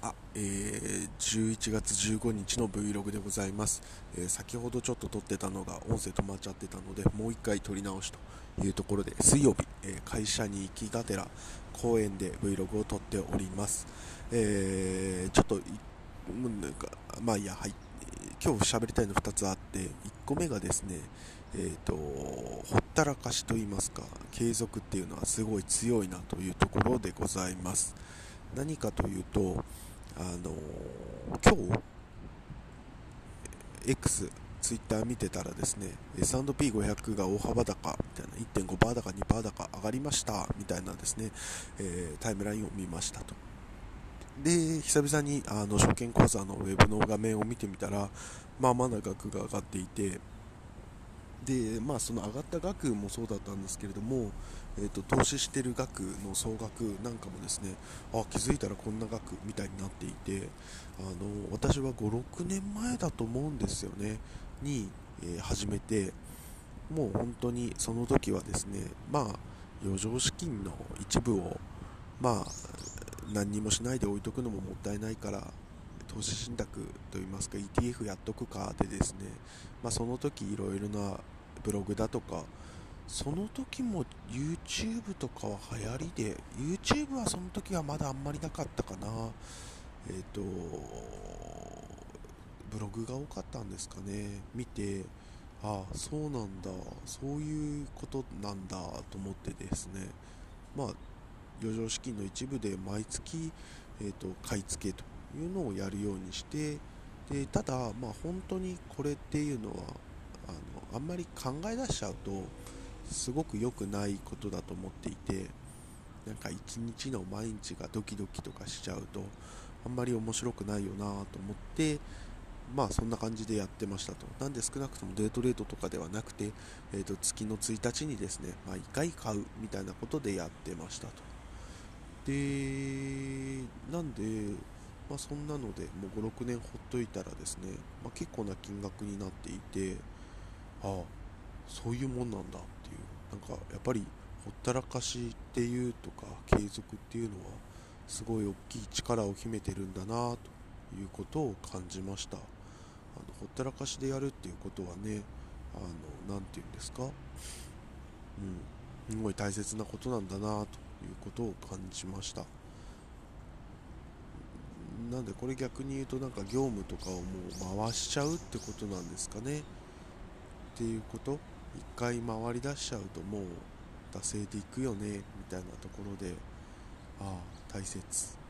あ、えー、11月15日の Vlog でございます、えー、先ほどちょっと撮ってたのが音声止まっちゃってたのでもう1回撮り直しというところで水曜日、えー、会社に行きがてら公園で Vlog を撮っております、えー、ちょっとなんかまあいやはい今日喋りたいの2つあって1個目がですねえーと、ほったらかしと言いますか継続っていうのはすごい強いなというところでございます。何かというとあの今日 X ツイッター見てたらですね S&P500 が大幅高みたいな1.5%高2%高上がりましたみたいなですね、えー、タイムラインを見ましたと。で久々にあの証券口座のウェブの画面を見てみたらまあまあな額が上がっていてでまあその上がった額もそうだったんですけれども、えーと、投資してる額の総額なんかもですねあ気づいたらこんな額みたいになっていてあの私は56年前だと思うんですよねに、えー、始めてもう本当にその時はですねまあ余剰資金の一部をまあ何にもしないで置いとくのももったいないから投資信託といいますか ETF やっとくかでですね、まあ、その時いろいろなブログだとかその時も YouTube とかは流行りで YouTube はその時はまだあんまりなかったかな。えっ、ー、とブログが多かったんですかね。見てああそうなんだそういうことなんだと思ってですね。まあ余剰資金の一部で毎月、えーと買い付けというのをやるようにしてでただ、まあ、本当にこれっていうのはあのあんまり考え出しちゃうとすごく良くないことだと思っていてなんか一日の毎日がドキドキとかしちゃうとあんまり面白くないよなと思ってまあそんな感じでやってましたと。なんで少なくともデートレートとかではなくて、えー、と月の1日にですね、まあ、1回買うみたいなことでやってましたと。で、なんで、まあ、そんなのでもう56年ほっといたらですね、まあ、結構な金額になっていてああそういうもんなんだっていう。なんかやっぱりほったらかしっていうとか継続っていうのはすごい大きい力を秘めてるんだなということを感じました。あのほったらかしでやるっていうことはねあのなて言うんですか？うんすごい大切なことなんだなということを感じました。なんでこれ逆に言うとなんか業務とかをもう回しちゃうってことなんですかね。っていうこと？一回回り出しちゃうともう惰性でいくよね？みたいなところでああ大切。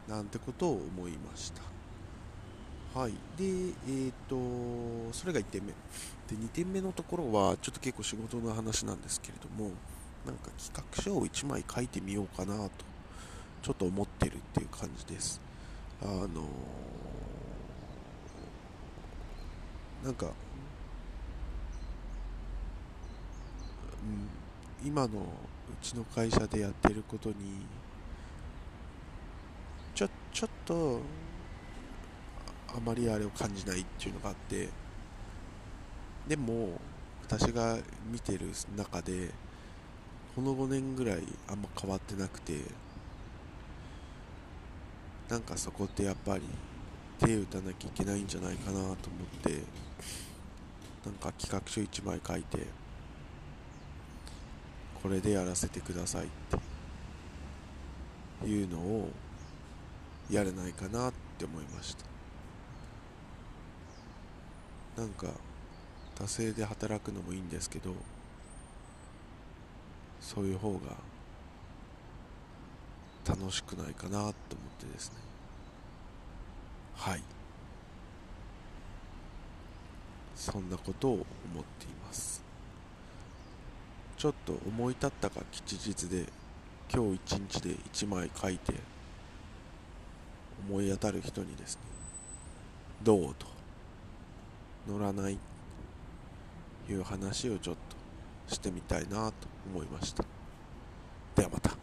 なんてことを思いました。はい。でえっ、ー、とそれが1点目。で2点目のところはちょっと結構仕事の話なんですけれどもなんか企画書を1枚書いてみようかなとちょっと思ってるっていう感じです。あのなんか、うん、今のうちの会社でやってることにちょちょっとあまりあれを感じないっていうのがあってでも私が見てる中でこの5年ぐらいあんま変わってなくてなんかそこってやっぱり手打たなきゃいけないんじゃないかなと思ってなんか企画書1枚書いてこれでやらせてくださいっていうのをやれないかなって思いました。なんか惰性で働くのもいいんですけどそういう方が楽しくないかなと思ってですね。はい。そんなことを思っています。ちょっと思い立ったか吉日で今日一日で1枚書いて思い当たる人にですねどうと乗らないいう話をちょっとしてみたいなと思いました。ではまた。